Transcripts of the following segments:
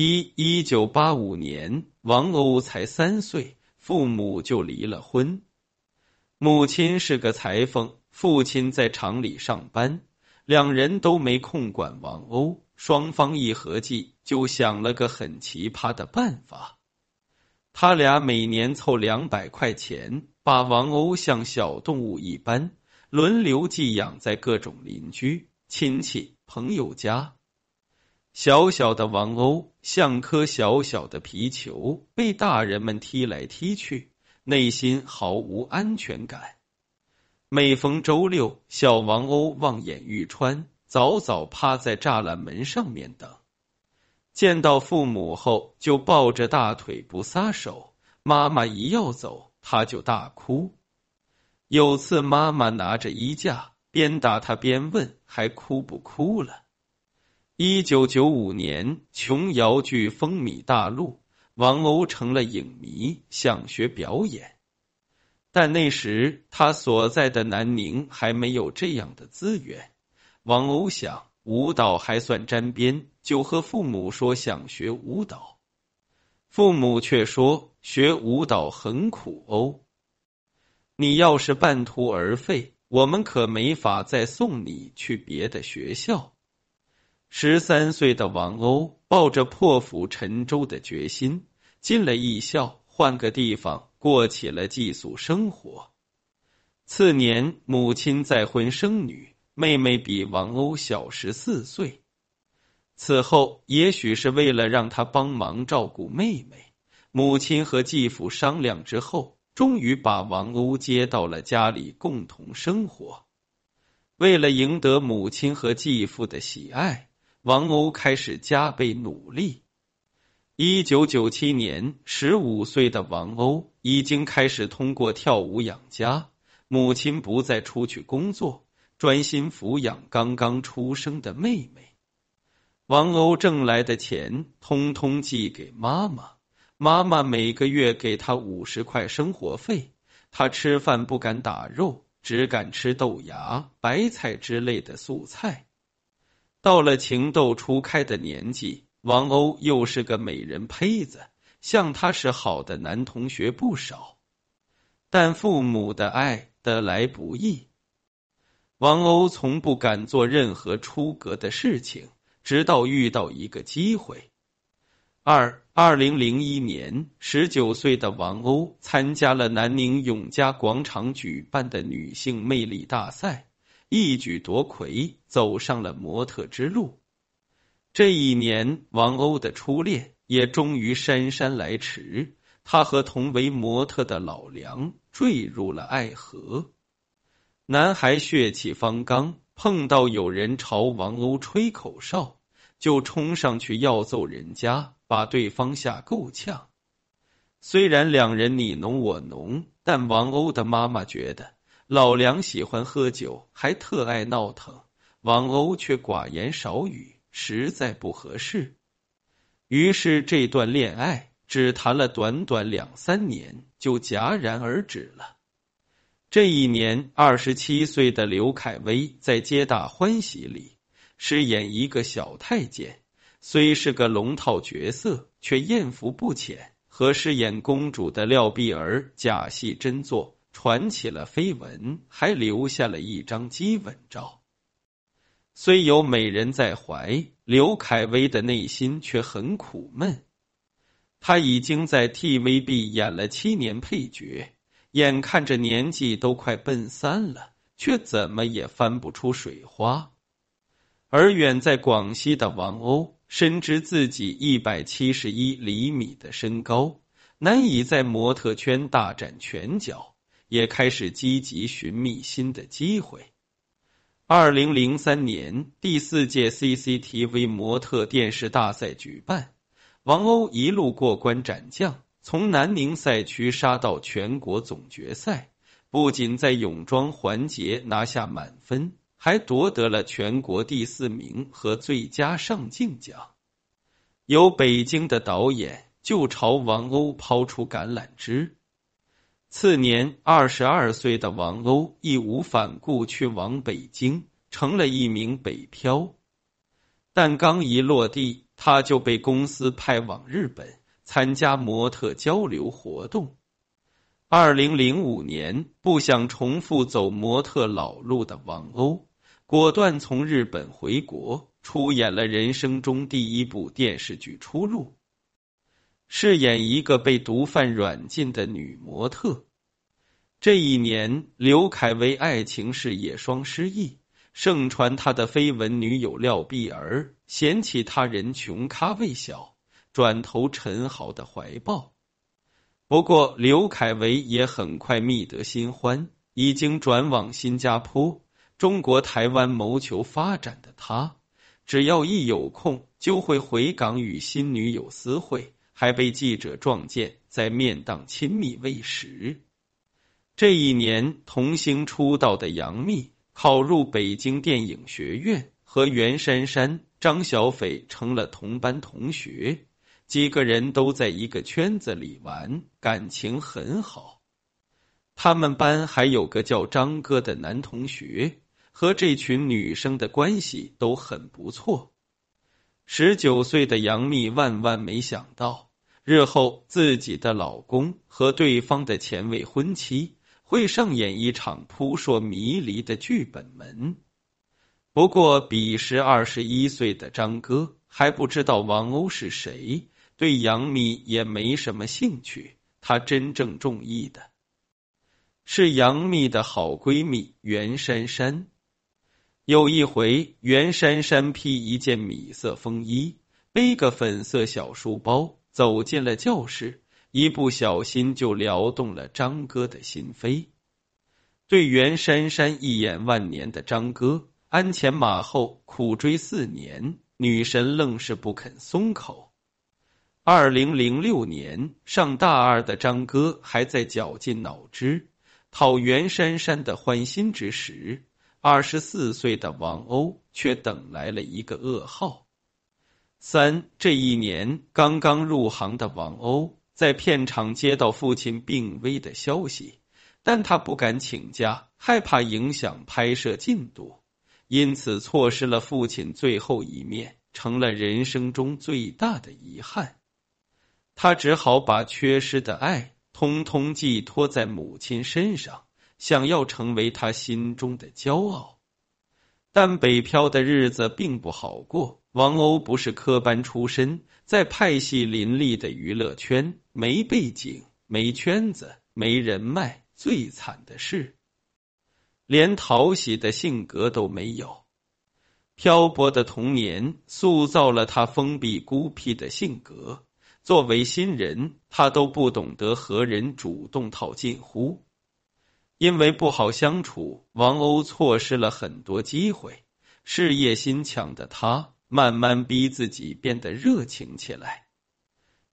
一一九八五年，王鸥才三岁，父母就离了婚。母亲是个裁缝，父亲在厂里上班，两人都没空管王鸥。双方一合计，就想了个很奇葩的办法。他俩每年凑两百块钱，把王鸥像小动物一般轮流寄养在各种邻居、亲戚、朋友家。小小的王鸥像颗小小的皮球，被大人们踢来踢去，内心毫无安全感。每逢周六，小王鸥望眼欲穿。早早趴在栅栏门上面等，见到父母后就抱着大腿不撒手。妈妈一要走，他就大哭。有次妈妈拿着衣架边打他边问：“还哭不哭了？”一九九五年，琼瑶剧风靡大陆，王鸥成了影迷，想学表演，但那时他所在的南宁还没有这样的资源。王鸥想舞蹈还算沾边，就和父母说想学舞蹈，父母却说学舞蹈很苦哦。你要是半途而废，我们可没法再送你去别的学校。十三岁的王鸥抱着破釜沉舟的决心，进了艺校，换个地方过起了寄宿生活。次年，母亲再婚生女。妹妹比王鸥小十四岁。此后，也许是为了让她帮忙照顾妹妹，母亲和继父商量之后，终于把王鸥接到了家里共同生活。为了赢得母亲和继父的喜爱，王鸥开始加倍努力。一九九七年，十五岁的王鸥已经开始通过跳舞养家，母亲不再出去工作。专心抚养刚刚出生的妹妹，王鸥挣来的钱通通寄给妈妈，妈妈每个月给他五十块生活费。他吃饭不敢打肉，只敢吃豆芽、白菜之类的素菜。到了情窦初开的年纪，王鸥又是个美人胚子，像他是好的男同学不少，但父母的爱得来不易。王鸥从不敢做任何出格的事情，直到遇到一个机会。二二零零一年，十九岁的王鸥参加了南宁永嘉广场举办的女性魅力大赛，一举夺魁，走上了模特之路。这一年，王鸥的初恋也终于姗姗来迟，他和同为模特的老梁坠入了爱河。男孩血气方刚，碰到有人朝王鸥吹口哨，就冲上去要揍人家，把对方吓够呛。虽然两人你侬我侬，但王鸥的妈妈觉得老梁喜欢喝酒，还特爱闹腾，王鸥却寡言少语，实在不合适。于是这段恋爱只谈了短短两三年，就戛然而止了。这一年，二十七岁的刘恺威在《皆大欢喜》里饰演一个小太监，虽是个龙套角色，却艳福不浅，和饰演公主的廖碧儿假戏真做，传起了绯闻，还留下了一张激吻照。虽有美人在怀，刘恺威的内心却很苦闷。他已经在 TVB 演了七年配角。眼看着年纪都快奔三了，却怎么也翻不出水花。而远在广西的王鸥深知自己一百七十一厘米的身高难以在模特圈大展拳脚，也开始积极寻觅新的机会。二零零三年第四届 CCTV 模特电视大赛举办，王鸥一路过关斩将。从南宁赛区杀到全国总决赛，不仅在泳装环节拿下满分，还夺得了全国第四名和最佳上镜奖。有北京的导演就朝王鸥抛出橄榄枝。次年，二十二岁的王鸥义无反顾去往北京，成了一名北漂。但刚一落地，他就被公司派往日本参加模特交流活动。二零零五年，不想重复走模特老路的王鸥，果断从日本回国，出演了人生中第一部电视剧《出路》，饰演一个被毒贩软禁的女模特。这一年，刘恺威爱情事业双失意，盛传他的绯闻女友廖碧儿嫌弃他人穷咖位小，转投陈豪的怀抱。不过，刘恺威也很快觅得新欢，已经转往新加坡、中国台湾谋求发展的他，只要一有空就会回港与新女友私会，还被记者撞见在面档亲密喂食。这一年，童星出道的杨幂考入北京电影学院，和袁姗姗、张小斐成了同班同学。几个人都在一个圈子里玩，感情很好。他们班还有个叫张哥的男同学，和这群女生的关系都很不错。十九岁的杨幂万万没想到，日后自己的老公和对方的前未婚妻会上演一场扑朔迷离的剧本门。不过，彼时二十一岁的张哥还不知道王鸥是谁。对杨幂也没什么兴趣，他真正中意的是杨幂的好闺蜜袁姗姗。有一回，袁姗姗披一件米色风衣，背个粉色小书包，走进了教室，一不小心就撩动了张哥的心扉。对袁姗姗一眼万年的张哥，鞍前马后苦追四年，女神愣是不肯松口。二零零六年，上大二的张哥还在绞尽脑汁讨袁姗姗的欢心之时，二十四岁的王鸥却等来了一个噩耗。三这一年，刚刚入行的王鸥在片场接到父亲病危的消息，但他不敢请假，害怕影响拍摄进度，因此错失了父亲最后一面，成了人生中最大的遗憾。他只好把缺失的爱通通寄托在母亲身上，想要成为他心中的骄傲。但北漂的日子并不好过。王鸥不是科班出身，在派系林立的娱乐圈，没背景、没圈子、没人脉，最惨的是，连讨喜的性格都没有。漂泊的童年塑造了他封闭孤僻的性格。作为新人，他都不懂得和人主动套近乎，因为不好相处，王鸥错失了很多机会。事业心强的他，慢慢逼自己变得热情起来。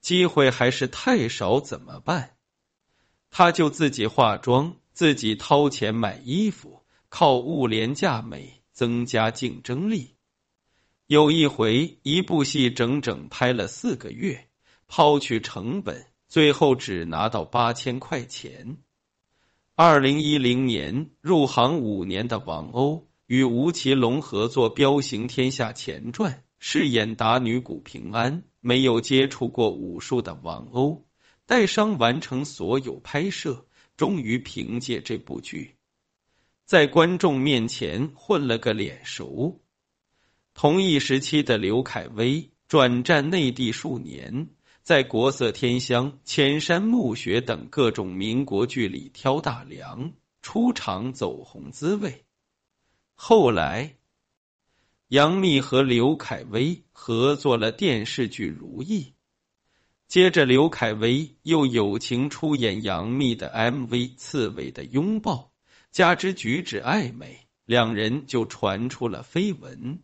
机会还是太少，怎么办？他就自己化妆，自己掏钱买衣服，靠物廉价美增加竞争力。有一回，一部戏整整拍了四个月。抛去成本，最后只拿到八千块钱。二零一零年入行五年的王鸥，与吴奇隆合作《彪形天下前传》，饰演打女谷平安。没有接触过武术的王鸥，带伤完成所有拍摄，终于凭借这部剧，在观众面前混了个脸熟。同一时期的刘恺威转战内地数年。在国色天香、千山暮雪等各种民国剧里挑大梁，出场走红滋味。后来，杨幂和刘恺威合作了电视剧《如意》，接着刘恺威又友情出演杨幂的 MV《刺猬的拥抱》，加之举止暧昧，两人就传出了绯闻。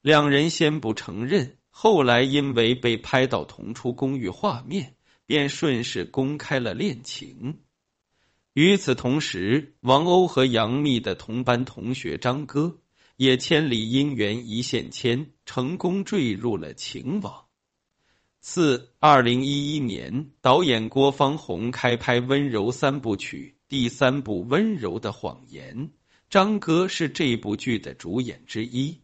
两人先不承认。后来因为被拍到同出公寓画面，便顺势公开了恋情。与此同时，王鸥和杨幂的同班同学张哥也千里姻缘一线牵，成功坠入了情网。四二零一一年，导演郭方宏开拍温柔三部曲第三部《温柔的谎言》，张哥是这部剧的主演之一。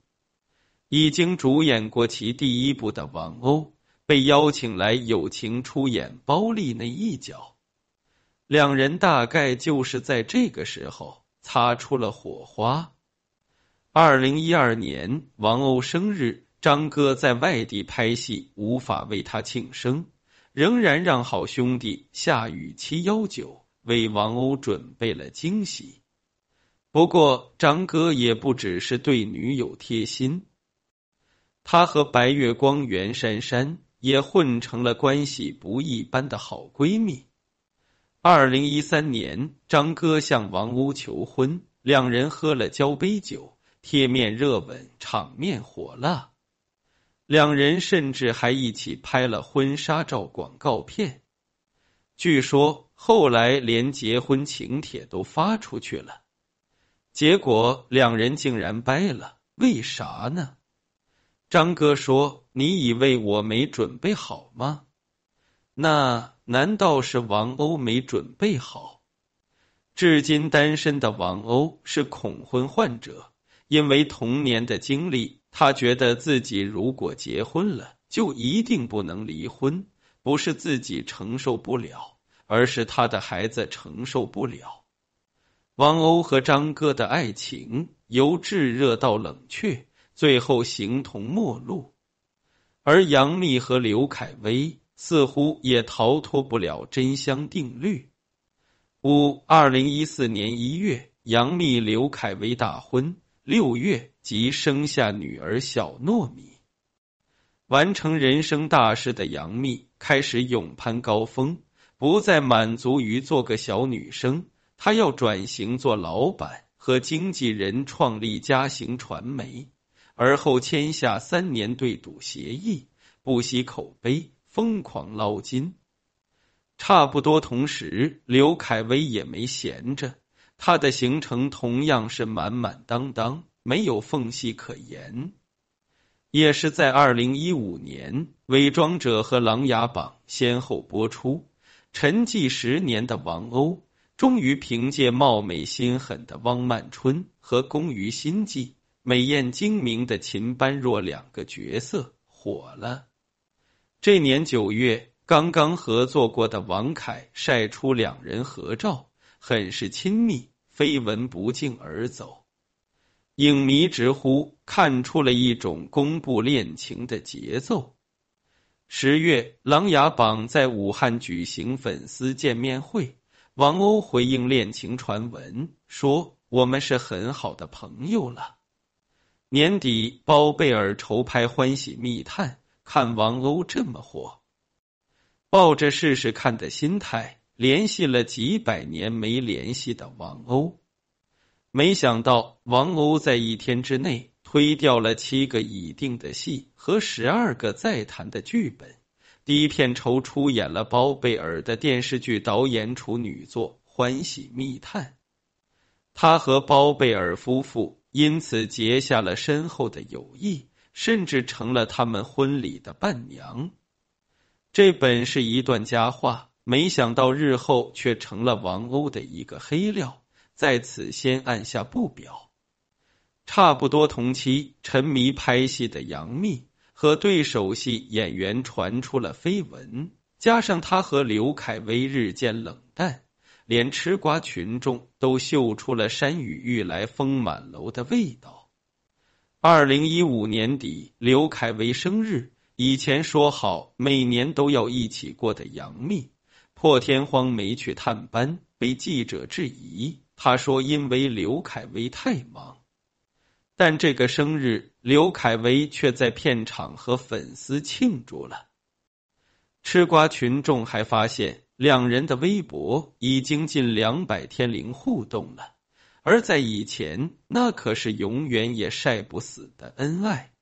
已经主演过其第一部的王鸥被邀请来友情出演包丽那一角，两人大概就是在这个时候擦出了火花。二零一二年王鸥生日，张哥在外地拍戏，无法为他庆生，仍然让好兄弟夏雨七幺九为王鸥准备了惊喜。不过，张哥也不只是对女友贴心，他和白月光袁姗姗也混成了关系不一般的好闺蜜。二零一三年，张哥向王鸥求婚，两人喝了交杯酒。贴面热吻，场面火辣。两人甚至还一起拍了婚纱照广告片。据说后来连结婚请帖都发出去了。结果两人竟然掰了，为啥呢？张哥说：“你以为我没准备好吗？那难道是王鸥没准备好？”至今单身的王鸥是恐婚患者。因为童年的经历，他觉得自己如果结婚了，就一定不能离婚。不是自己承受不了，而是他的孩子承受不了。王鸥和张哥的爱情由炙热到冷却，最后形同陌路。而杨幂和刘恺威似乎也逃脱不了真香定律。五二零一四年一月，杨幂刘恺威大婚。六月即生下女儿小糯米，完成人生大事的杨幂开始勇攀高峰，不再满足于做个小女生，她要转型做老板，和经纪人创立嘉行传媒，而后签下三年对赌协议，不惜口碑，疯狂捞金。差不多同时，刘恺威也没闲着。他的行程同样是满满当当，没有缝隙可言。也是在二零一五年，《伪装者》和《琅琊榜》先后播出，沉寂十年的王鸥终于凭借貌美心狠的汪曼春和工于心计、美艳精明的秦般若两个角色火了。这年九月，刚刚合作过的王凯晒出两人合照，很是亲密。绯闻不胫而走，影迷直呼看出了一种公布恋情的节奏。十月，《琅琊榜》在武汉举行粉丝见面会，王鸥回应恋情传闻说：“我们是很好的朋友了。”年底，包贝尔筹拍《欢喜密探》，看王鸥这么火，抱着试试看的心态。联系了几百年没联系的王鸥，没想到王鸥在一天之内推掉了七个已定的戏和十二个在谈的剧本，低片酬出演了包贝尔的电视剧导演处女作《欢喜密探》，他和包贝尔夫妇因此结下了深厚的友谊，甚至成了他们婚礼的伴娘。这本是一段佳话。没想到日后却成了王鸥的一个黑料，在此先按下不表。差不多同期，沉迷拍戏的杨幂和对手戏演员传出了绯闻，加上他和刘恺威日渐冷淡，连吃瓜群众都嗅出了山雨欲来风满楼的味道。二零一五年底，刘恺威生日，以前说好每年都要一起过的杨幂。破天荒没去探班，被记者质疑。他说：“因为刘恺威太忙。”但这个生日，刘恺威却在片场和粉丝庆祝了。吃瓜群众还发现，两人的微博已经近两百天零互动了，而在以前，那可是永远也晒不死的恩爱。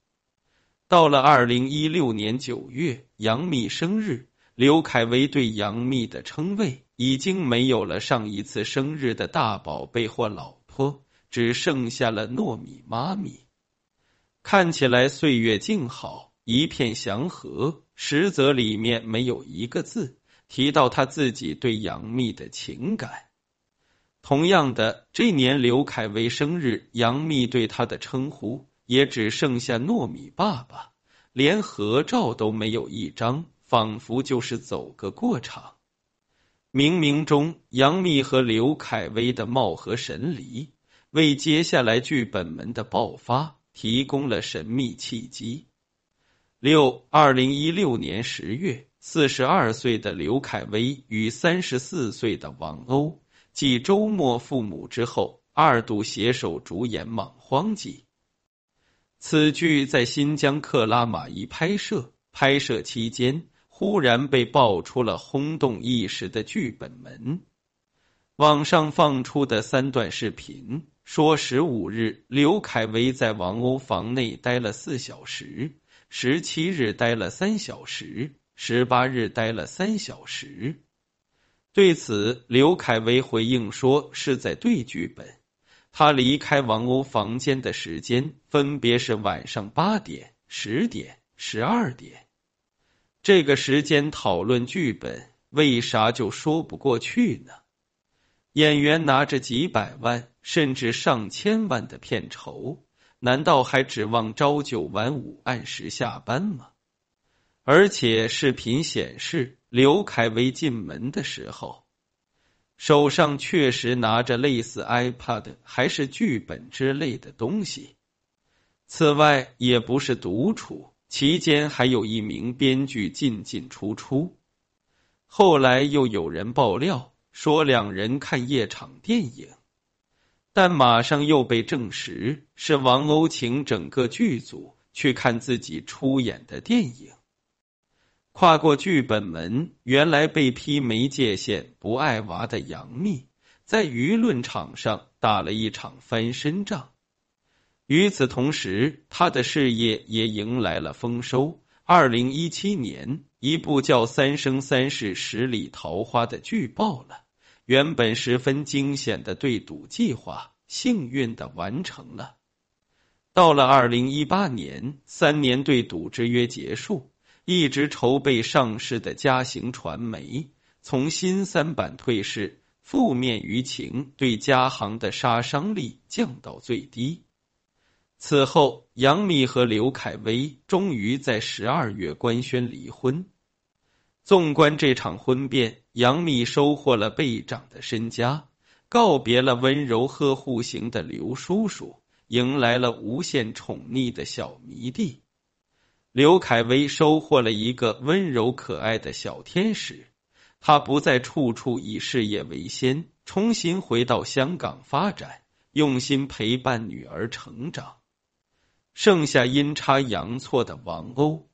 到了二零一六年九月，杨幂生日。刘恺威对杨幂的称谓已经没有了上一次生日的大宝贝或老婆，只剩下了糯米妈咪。看起来岁月静好，一片祥和，实则里面没有一个字提到他自己对杨幂的情感。同样的，这年刘恺威生日，杨幂对他的称呼也只剩下糯米爸爸，连合照都没有一张，仿佛就是走个过场。冥冥中，杨幂和刘恺威的貌合神离，为接下来剧本们的爆发提供了神秘契机。六二零一六年十月，四十二岁的刘恺威与三十四岁的王鸥继周末父母之后，二度携手主演《莽荒纪》。此剧在新疆克拉玛依拍摄，拍摄期间。忽然被爆出了轰动一时的剧本门，网上放出的三段视频说：十五日刘恺威在王鸥房内待了四小时，十七日待了三小时，十八日待了三小时。对此，刘恺威回应说是在对剧本，他离开王鸥房间的时间分别是晚上八点、十点、十二点。这个时间讨论剧本，为啥就说不过去呢？演员拿着几百万甚至上千万的片酬，难道还指望朝九晚五按时下班吗？而且视频显示，刘恺威进门的时候，手上确实拿着类似 iPad 还是剧本之类的东西。此外，也不是独处。期间还有一名编剧进进出出，后来又有人爆料说两人看夜场电影，但马上又被证实是王鸥请整个剧组去看自己出演的电影。跨过剧本门，原来被批没界限、不爱娃的杨幂，在舆论场上打了一场翻身仗。与此同时，他的事业也迎来了丰收。二零一七年，一部叫《三生三世十里桃花》的剧爆了，原本十分惊险的对赌计划，幸运的完成了。到了二零一八年，三年对赌之约结束，一直筹备上市的嘉行传媒从新三板退市，负面舆情对嘉行的杀伤力降到最低。此后，杨幂和刘恺威终于在十二月官宣离婚。纵观这场婚变，杨幂收获了倍涨的身家，告别了温柔呵护型的刘叔叔，迎来了无限宠溺的小迷弟；刘恺威收获了一个温柔可爱的小天使，他不再处处以事业为先，重新回到香港发展，用心陪伴女儿成长。剩下阴差阳错的王鸥，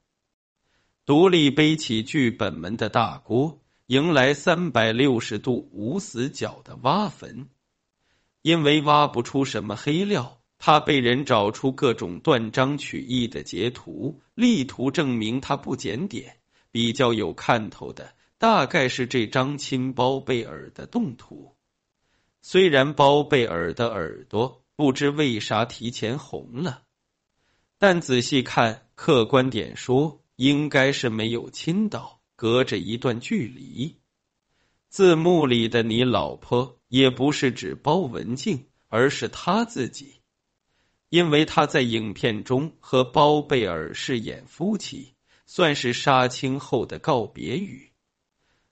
独立背起剧本门的大锅，迎来三百六十度无死角的挖坟。因为挖不出什么黑料，他被人找出各种断章取义的截图，力图证明他不检点。比较有看头的，大概是这张亲包贝尔的动图。虽然包贝尔的耳朵不知为啥提前红了。但仔细看，客观点说，应该是没有亲到，隔着一段距离。字幕里的你老婆也不是指包文婧，而是他自己，因为他在影片中和包贝尔饰演夫妻，算是杀青后的告别语。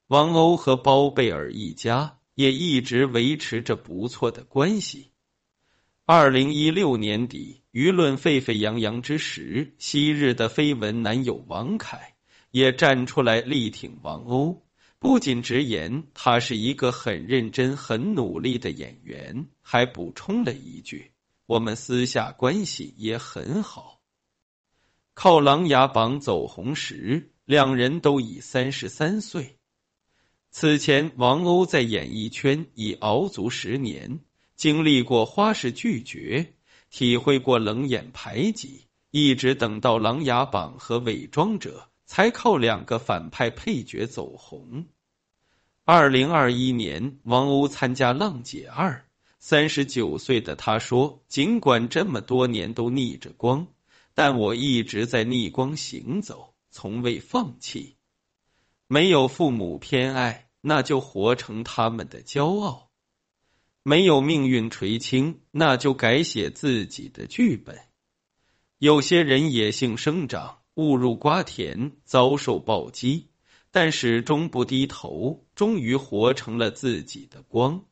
王鸥和包贝尔一家也一直维持着不错的关系。二零一六年底，舆论沸沸扬扬之时，昔日的绯闻男友王凯也站出来力挺王鸥，不仅直言他是一个很认真、很努力的演员，还补充了一句：“我们私下关系也很好。”靠《琅琊榜》走红时，两人都已三十三岁。此前，王鸥在演艺圈已熬足十年。经历过花式拒绝，体会过冷眼排挤，一直等到《琅琊榜》和《伪装者》，才靠两个反派配角走红。二零二一年，王鸥参加《浪姐二》，三十九岁的他说：“尽管这么多年都逆着光，但我一直在逆光行走，从未放弃。没有父母偏爱，那就活成他们的骄傲。”没有命运垂青，那就改写自己的剧本。有些人野性生长，误入瓜田，遭受暴击，但始终不低头，终于活成了自己的光。